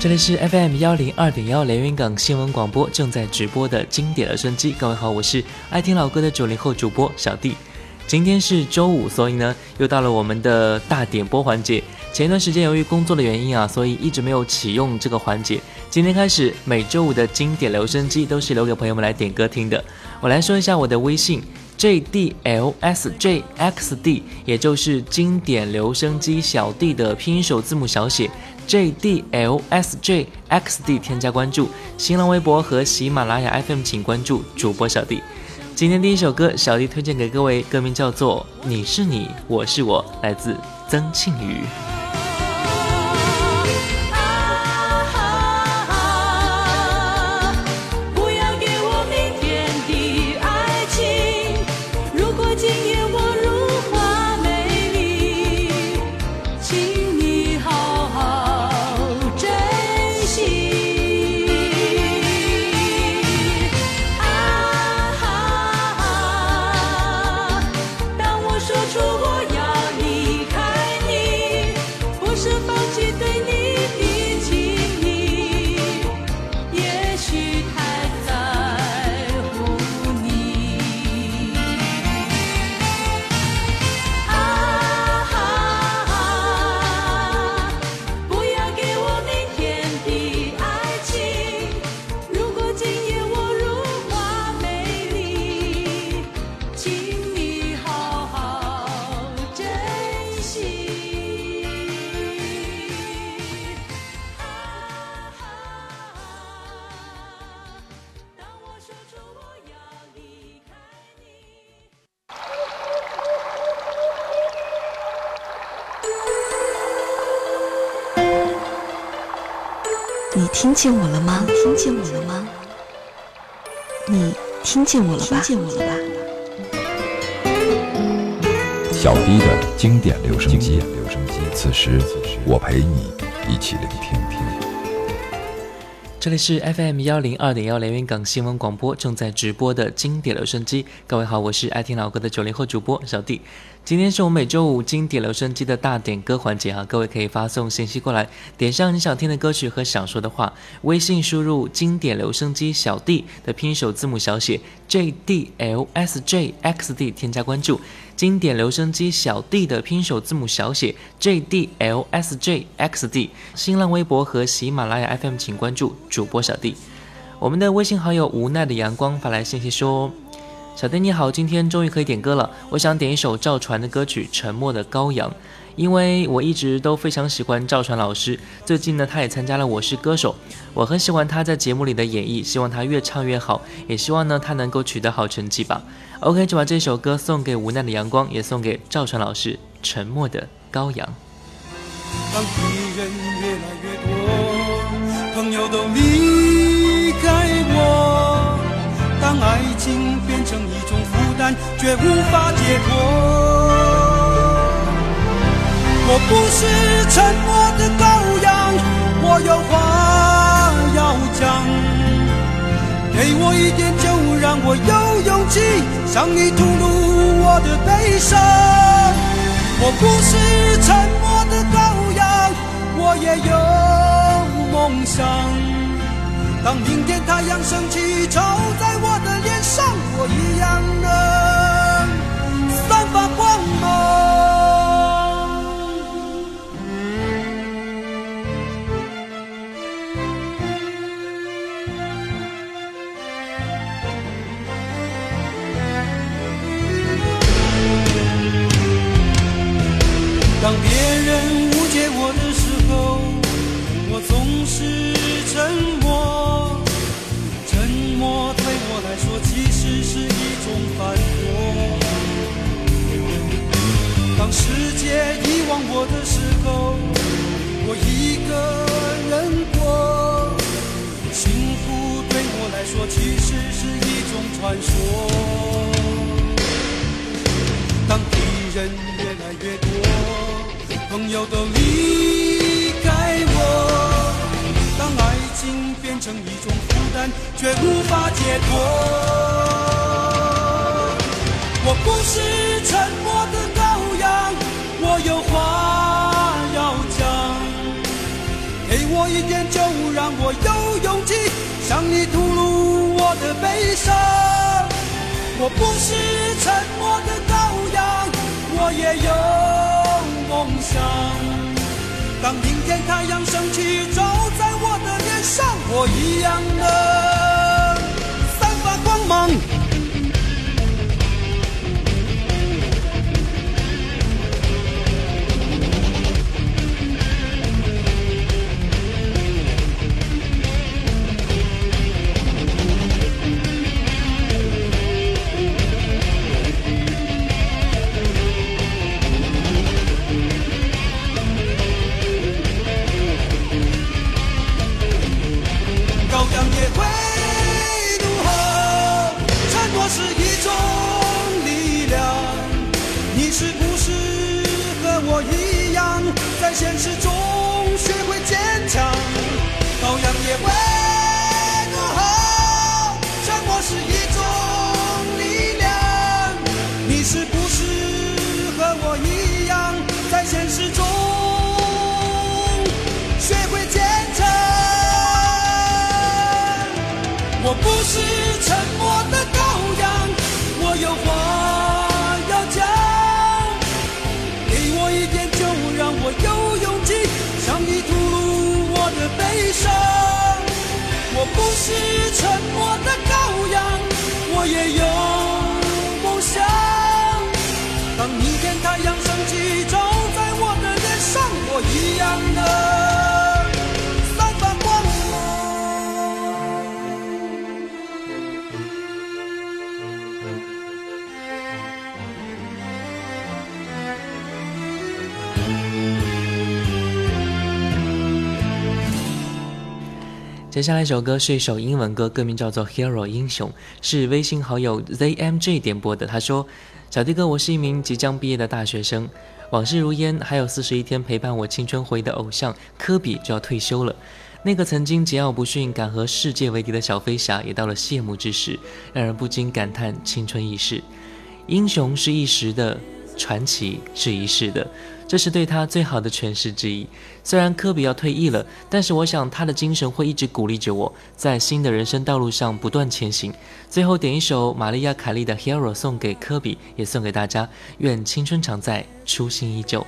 这里是 FM 幺零二点幺连云港新闻广播正在直播的经典留声机。各位好，我是爱听老歌的九零后主播小弟。今天是周五，所以呢又到了我们的大点播环节。前一段时间由于工作的原因啊，所以一直没有启用这个环节。今天开始，每周五的经典留声机都是留给朋友们来点歌听的。我来说一下我的微信。J D L S J X D，也就是经典留声机小弟的拼音首字母小写 J D L S J X D，添加关注。新浪微博和喜马拉雅 FM，请关注主播小弟。今天第一首歌，小弟推荐给各位，歌名叫做《你是你，我是我》，来自曾庆瑜。见我了吗？听见我了吗？你听见我了吧？听见我了吧？小 D 的经典留声机，此时我陪你一起聆听。这里是 FM 幺零二点幺连云港新闻广播正在直播的经典留声机。各位好，我是爱听老歌的九零后主播小弟。今天是我们每周五经典留声机的大点歌环节哈，各位可以发送信息过来，点上你想听的歌曲和想说的话，微信输入“经典留声机小弟”的拼手字母小写 J D L S J X D，添加关注。经典留声机小弟的拼手字母小写 J D L S J X D，新浪微博和喜马拉雅 FM 请关注主播小弟。我们的微信好友无奈的阳光发来信息说。小丁你好，今天终于可以点歌了。我想点一首赵传的歌曲《沉默的羔羊》，因为我一直都非常喜欢赵传老师。最近呢，他也参加了《我是歌手》，我很喜欢他在节目里的演绎，希望他越唱越好，也希望呢他能够取得好成绩吧。OK，就把这首歌送给无奈的阳光，也送给赵传老师《沉默的羔羊》。当敌人越来越多，朋友都离开我，当爱情。变成一种负担，却无法解脱。我不是沉默的羔羊，我有话要讲。给我一点酒，让我有勇气向你吐露我的悲伤。我不是沉默的羔羊，我也有梦想。当明天太阳升起，照我的时候，我一个人过。幸福对我来说其实是一种传说。当敌人越来越多，朋友都离开我，当爱情变成一种负担，却无法解脱。我不是沉默的羔羊，我有话让我有勇气向你吐露我的悲伤。我不是沉默的羔羊，我也有梦想。当明天太阳升起，照在我的脸上，我一样能散发光芒。现实中。我不是沉默的羔羊，我也有接下来一首歌是一首英文歌，歌名叫做《Hero 英雄》，是微信好友 ZMJ 点播的。他说：“小弟哥，我是一名即将毕业的大学生，往事如烟，还有四十一天陪伴我青春回忆的偶像科比就要退休了。那个曾经桀骜不驯、敢和世界为敌的小飞侠，也到了谢幕之时，让人不禁感叹青春易逝。英雄是一时的，传奇是一世的。”这是对他最好的诠释之一。虽然科比要退役了，但是我想他的精神会一直鼓励着我，在新的人生道路上不断前行。最后点一首玛丽亚·凯莉的《Hero》送给科比，也送给大家。愿青春常在，初心依旧。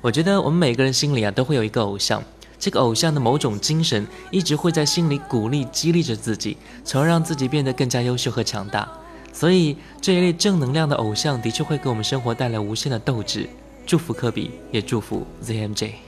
我觉得我们每个人心里啊都会有一个偶像，这个偶像的某种精神一直会在心里鼓励、激励着自己，从而让自己变得更加优秀和强大。所以这一类正能量的偶像的确会给我们生活带来无限的斗志。祝福科比，也祝福 ZMJ。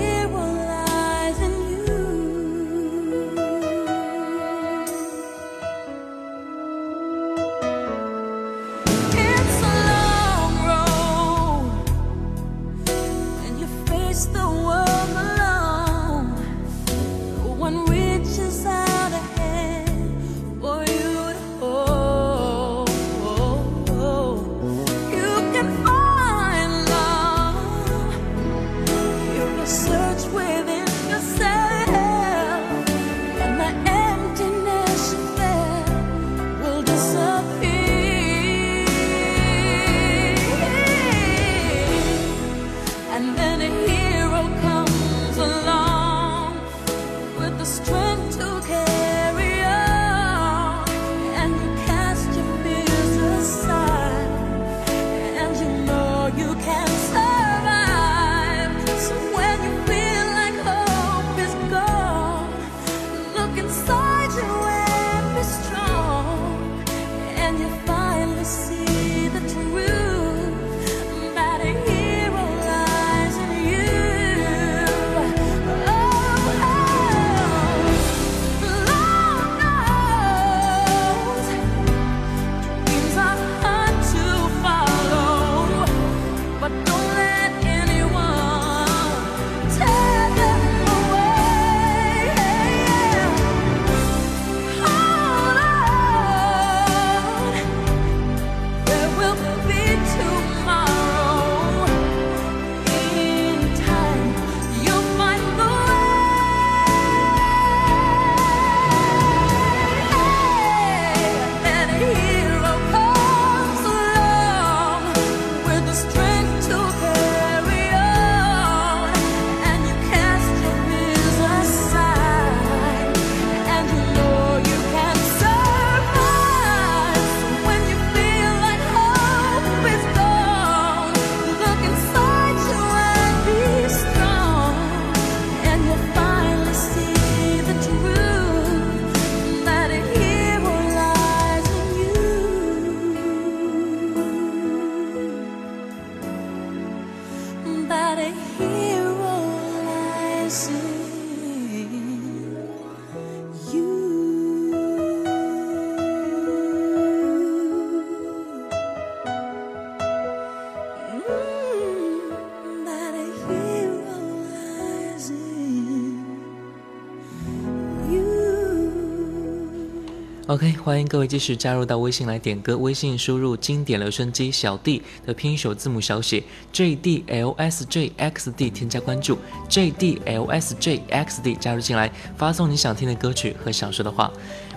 OK，欢迎各位继续加入到微信来点歌。微信输入“经典留声机小弟”的拼音首字母小写 J D L S J X D，添加关注 J D L S J X D，加入进来，发送你想听的歌曲和想说的话。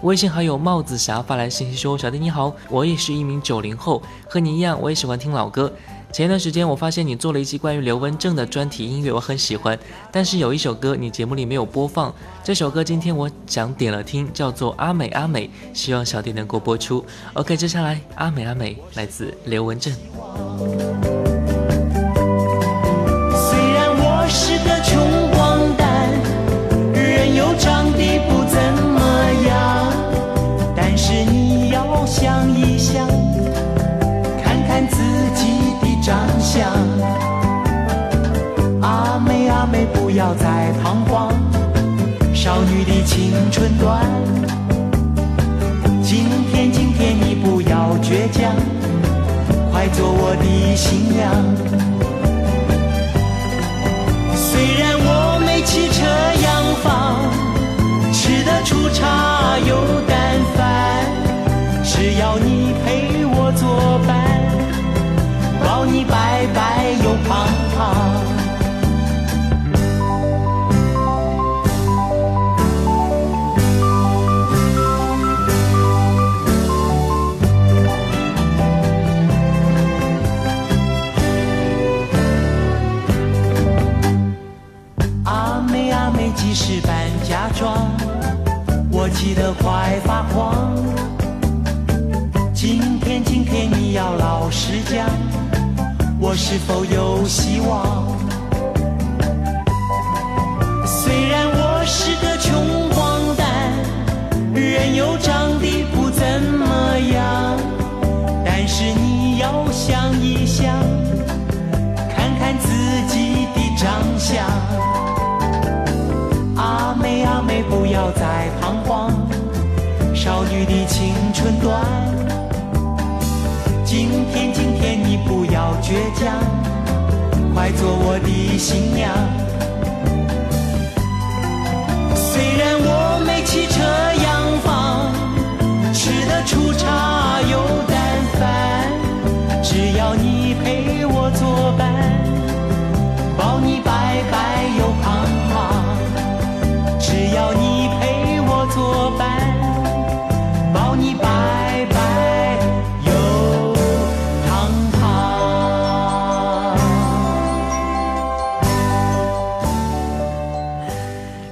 微信好友帽子侠发来信息说：“小弟你好，我也是一名九零后，和你一样，我也喜欢听老歌。”前一段时间，我发现你做了一期关于刘文正的专题音乐，我很喜欢。但是有一首歌你节目里没有播放，这首歌今天我想点了听，叫做《阿美阿美》，希望小弟能够播出。OK，接下来《阿美阿美》来自刘文正。少女的青春短。今天今天你不要倔强，快做我的新娘。虽然我没汽车洋房，吃得出茶油淡饭，只要你陪我作伴。保你白白是否有希望？家，快做我的新娘。虽然我没汽车洋房，吃的粗茶又淡饭，只要你陪我作伴，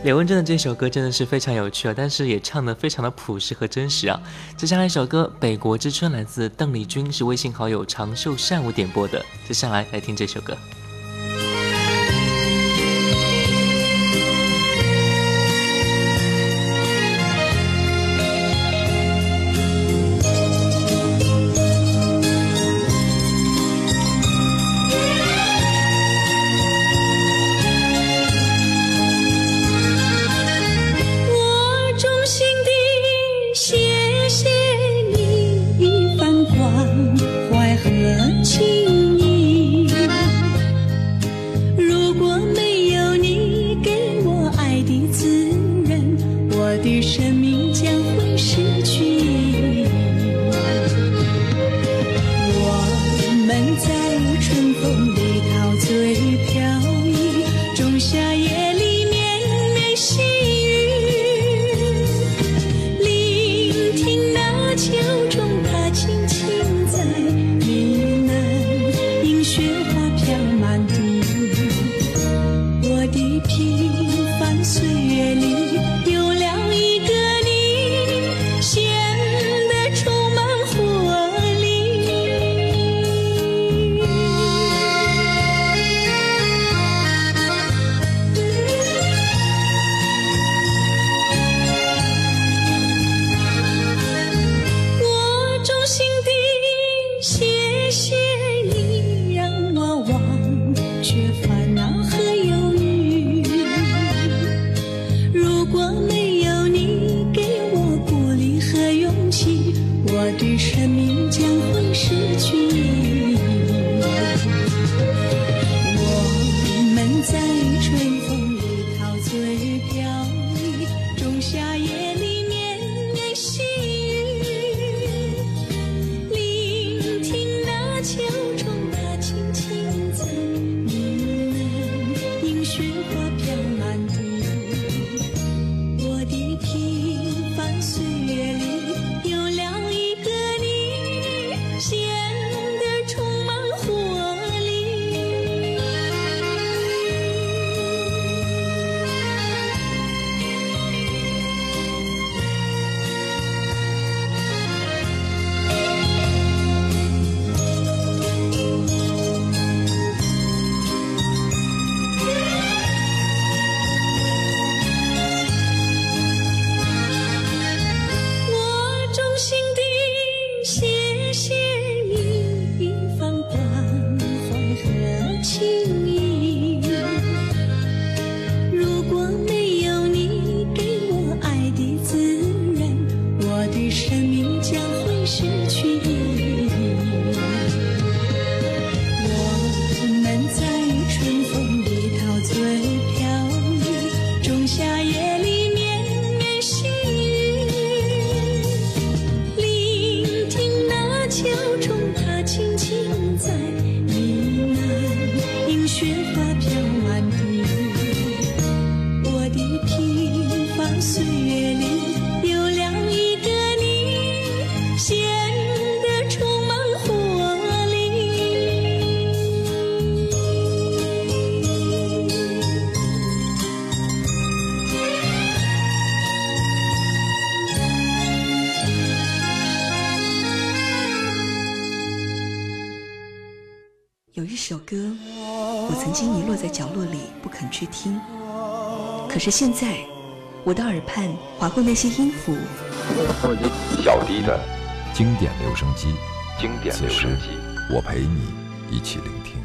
刘文正的这首歌真的是非常有趣啊，但是也唱得非常的朴实和真实啊。接下来一首歌《北国之春》来自邓丽君，是微信好友长寿善舞点播的。接下来来听这首歌。岁月首歌，我曾经遗落在角落里不肯去听。可是现在，我的耳畔划过那些音符。小弟的经典留声机，经典留声机，我陪你一起聆听。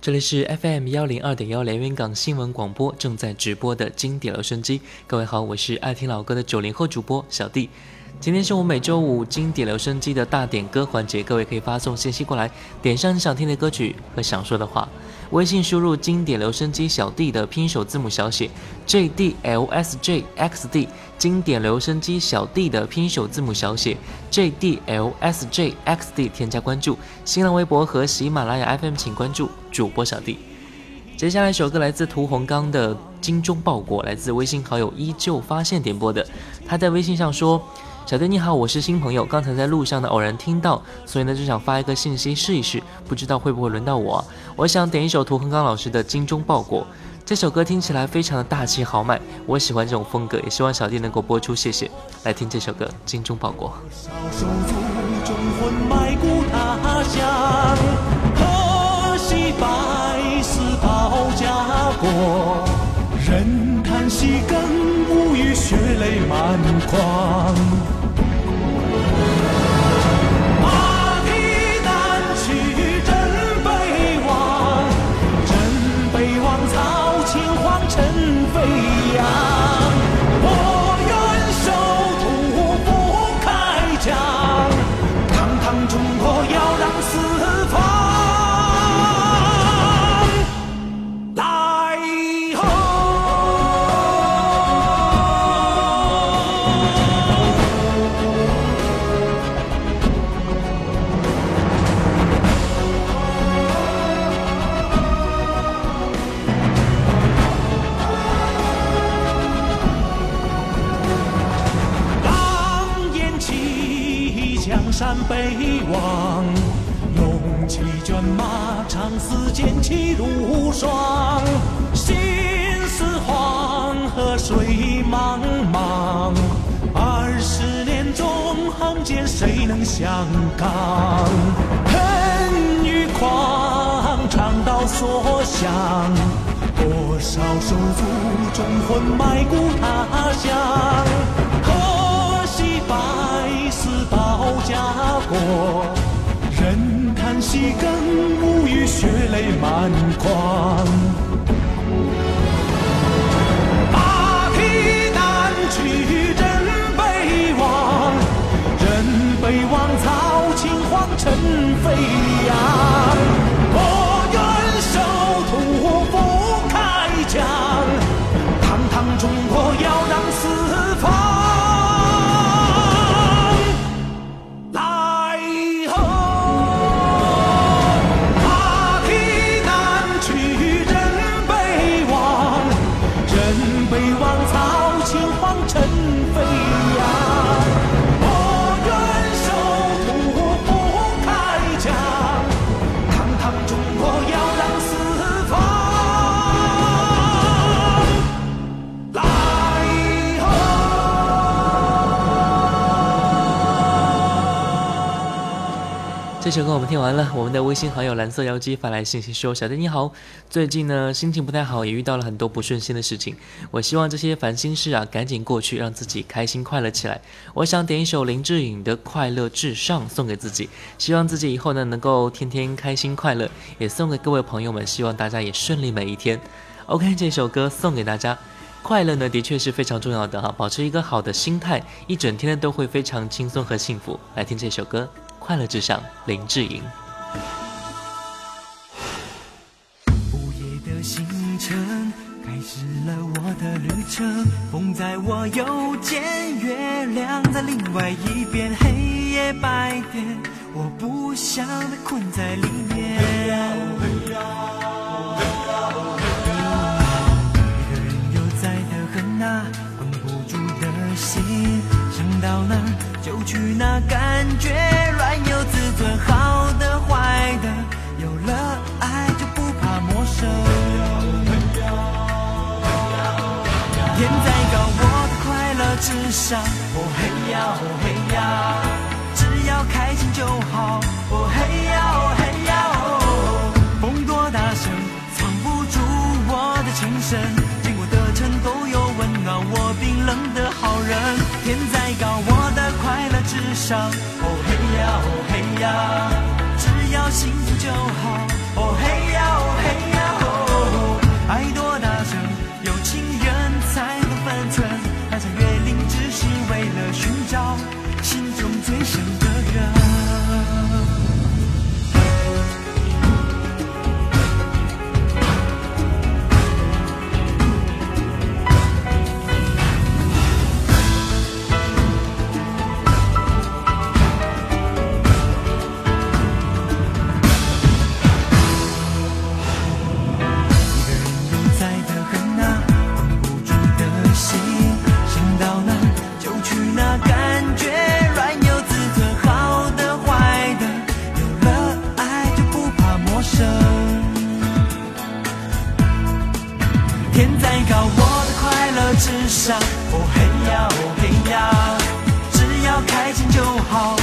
这里是 FM 幺零二点幺连云港新闻广播正在直播的经典留声机。各位好，我是爱听老歌的九零后主播小弟。今天是我每周五经典留声机的大点歌环节，各位可以发送信息过来，点上你想听的歌曲和想说的话。微信输入经典留声机小弟的拼首字母小写 J D L S J X D，经典留声机小弟的拼首字母小写 J D L S J X D，添加关注。新浪微博和喜马拉雅 FM 请关注主播小弟。接下来一首歌来自屠洪刚的《精忠报国》，来自微信好友依旧发现点播的，他在微信上说。小弟你好，我是新朋友，刚才在路上呢偶然听到，所以呢就想发一个信息试一试，不知道会不会轮到我。我想点一首屠洪刚老师的《精忠报国》，这首歌听起来非常的大气豪迈，我喜欢这种风格，也希望小弟能够播出，谢谢。来听这首歌《精忠报国》。人叹息更无语，血泪满眶。气如霜。心似黄河水茫茫，二十年纵横间，谁能相抗？恨与狂，长刀所向，多少手足忠魂埋骨他乡。可惜百死保家国，人叹息更无语，血泪满眶。马蹄南去人北望，人北望草青黄，尘飞扬。这首歌我们听完了，我们的微信好友蓝色妖姬发来信息说：“小弟你好，最近呢心情不太好，也遇到了很多不顺心的事情。我希望这些烦心事啊赶紧过去，让自己开心快乐起来。我想点一首林志颖的《快乐至上》送给自己，希望自己以后呢能够天天开心快乐，也送给各位朋友们，希望大家也顺利每一天。OK，这首歌送给大家，快乐呢的确是非常重要的哈，保持一个好的心态，一整天呢都会非常轻松和幸福。来听这首歌。”快乐至上，林志颖。午夜的星辰开始了我的旅程，风在我右肩，月亮在另外一边，黑夜白天，我不想被困在里面。在的很啊，绷不住的心，想到哪就去哪，感觉。之上，哦嘿呀哦嘿呀，只要开心就好，哦嘿呀哦嘿呀哦。风多大声，藏不住我的情深，经过的城都有温暖我冰冷的好人。天再高，我的快乐至上，哦嘿呀哦嘿呀，只要幸福就好，哦嘿呀哦嘿。快乐至上。哦嘿呀，哦嘿呀，只要开心就好。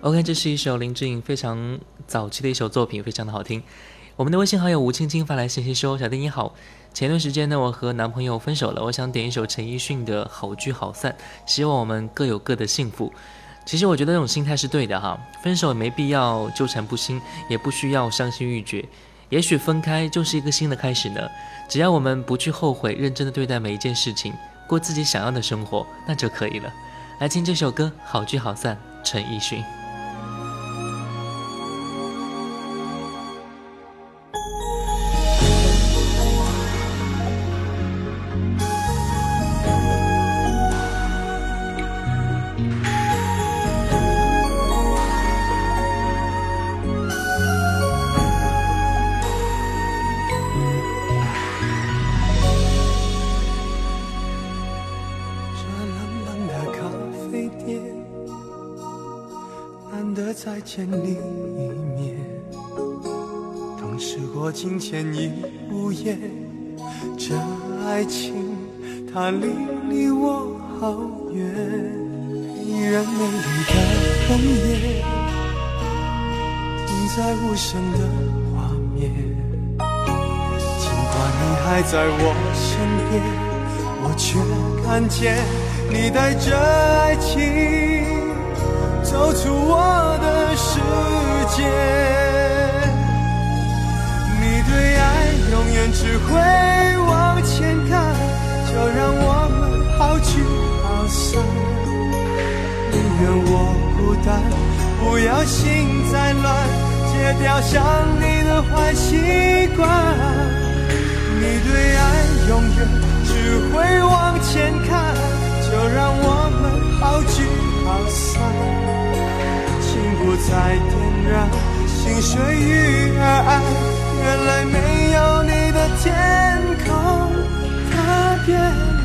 OK，这是一首林志颖非常早期的一首作品，非常的好听。我们的微信好友吴青青发来信息说：“小弟你好，前段时间呢，我和男朋友分手了，我想点一首陈奕迅的《好聚好散》，希望我们各有各的幸福。”其实我觉得这种心态是对的哈，分手没必要纠缠不清，也不需要伤心欲绝，也许分开就是一个新的开始呢。只要我们不去后悔，认真的对待每一件事情，过自己想要的生活，那就可以了。来听这首歌《好聚好散》，陈奕迅。爱情它离离我好远。依然美丽的容颜，停在无声的画面。尽管你还在我身边。我却看见你带着爱情走出我的世界。永远只会往前看，就让我们好聚好散。宁愿我孤单，不要心再乱，戒掉想你的坏习惯。你对爱永远只会往前看，就让我们好聚好散，情不再点燃心碎与爱。原来没有你的天空特别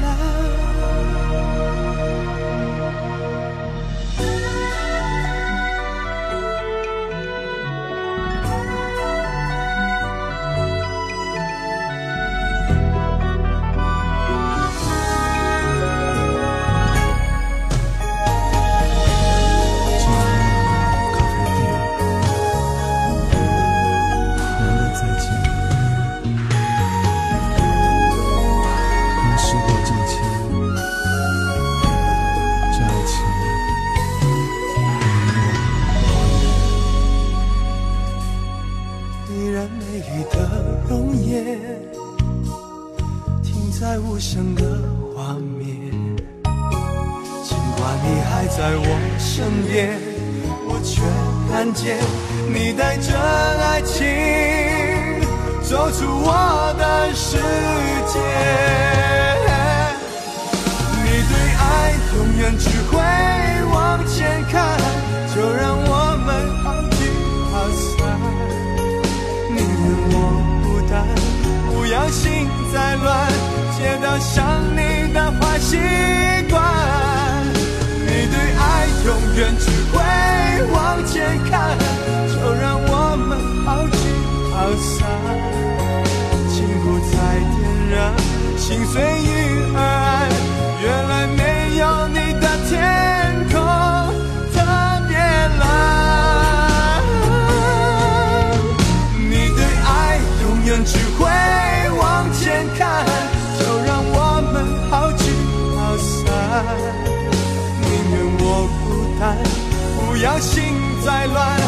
要心再乱，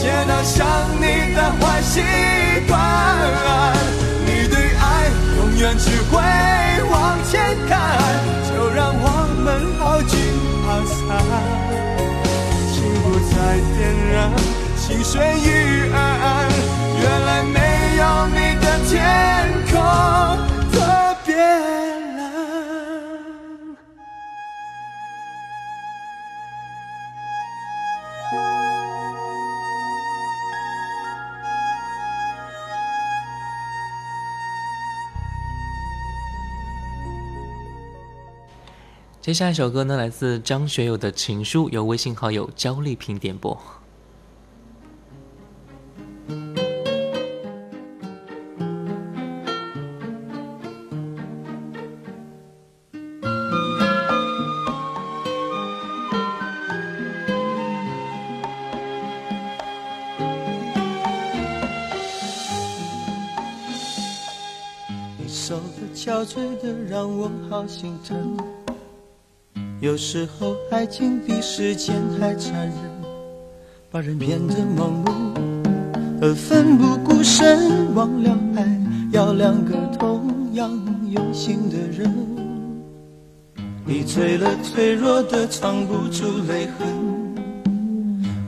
戒掉想你的坏习惯。你对爱永远只会往前看，就让我们好聚好散。心不再点燃，心随遇而安。原来没有你的天空特别接下来一首歌呢，来自张学友的《情书》，由微信好友焦丽萍点播。你瘦的憔悴的让我好心疼。有时候爱情比时间还残忍，把人变得盲目而奋不顾身。忘了爱要两个同样用心的人。你醉了脆弱的藏不住泪痕。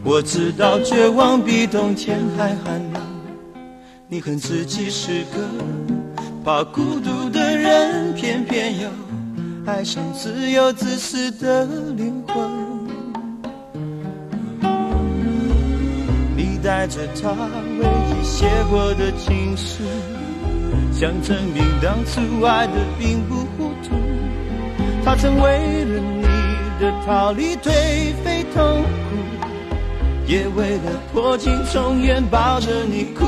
我知道绝望比冬天还寒冷。你恨自己是个怕孤独的人，偏偏又爱上自由自私的灵魂。你带着他唯一写过的情书，想证明当初爱的并不糊涂。他曾为了你的逃离颓废痛苦，也为了破镜重圆抱着你哭。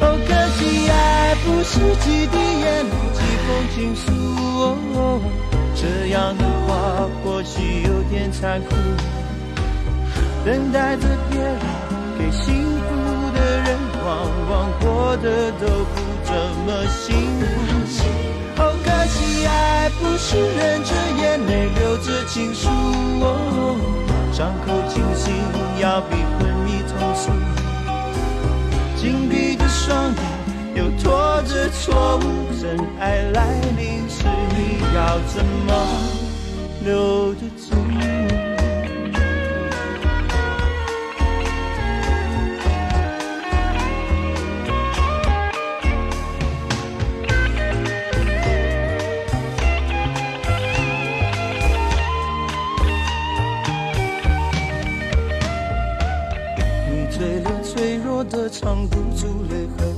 哦，可惜爱不是几滴眼泪，几封情书。哦，这样的话或许有点残酷。等待着别人给幸福的人，往往过得都不怎么幸福。哦，可惜爱不是忍着眼泪，留着情书。哦，伤口清醒要比昏迷痛楚。紧闭的双眼，又拖着错误。真爱来临时，你要怎么留得住？你醉了，脆弱的藏不住泪痕。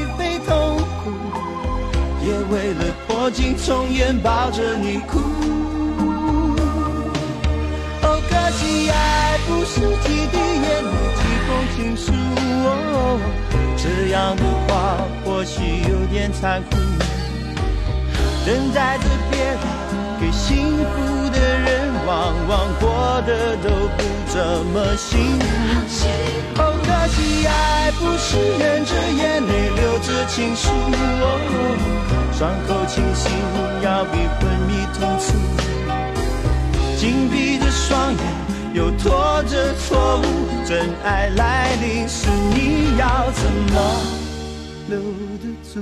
也为了破镜重圆抱着你哭。哦，可惜爱不是几滴眼泪，几封情书。哦，这样的话或许有点残酷。等待着别人给幸福的人，往往过得都不怎么幸福。哦，可惜爱不是忍着眼泪留着情书哦，伤口清醒要比昏迷痛楚。紧闭着双眼，又拖着错误，真爱来临时，你要怎么留得住？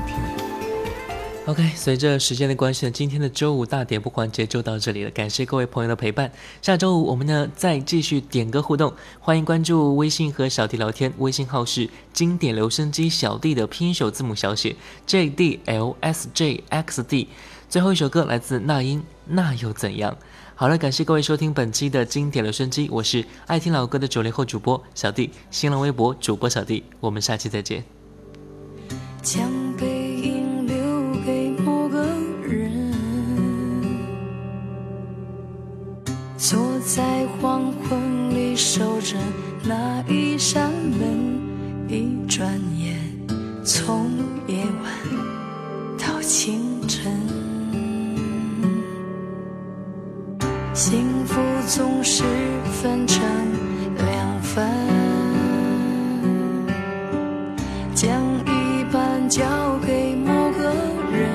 OK，随着时间的关系呢，今天的周五大点播环节就到这里了。感谢各位朋友的陪伴，下周五我们呢再继续点歌互动，欢迎关注微信和小弟聊天，微信号是经典留声机小弟的拼音首字母小写 J D L S J X D。最后一首歌来自那英，那又怎样？好了，感谢各位收听本期的经典留声机，我是爱听老歌的九零后主播小弟，新浪微博主播小弟，我们下期再见。坐在黄昏里守着那一扇门，一转眼从夜晚到清晨。幸福总是分成两份，将一半交给某个人。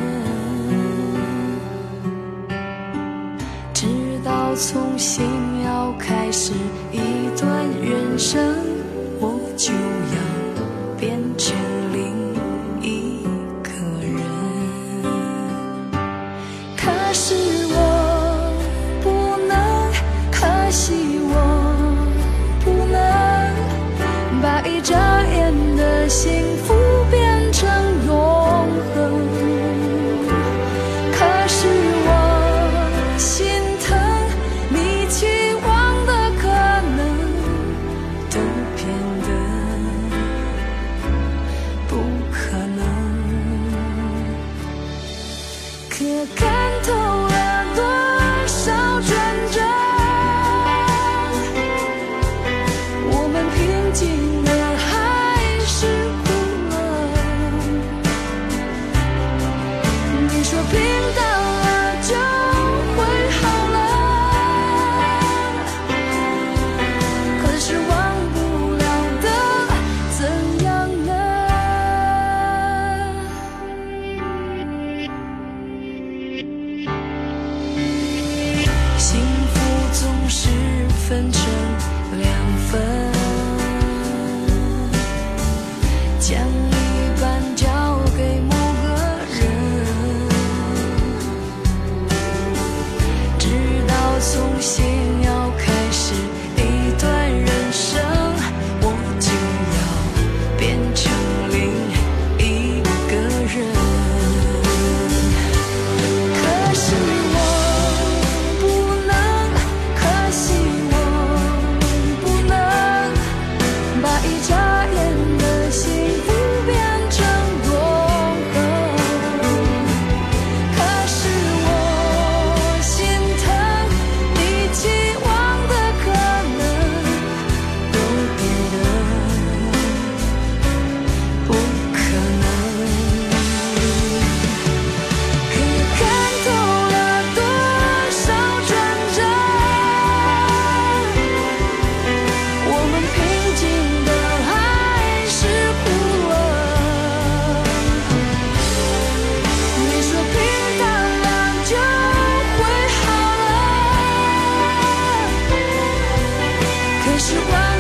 直到从心开始一段人生，心。是我。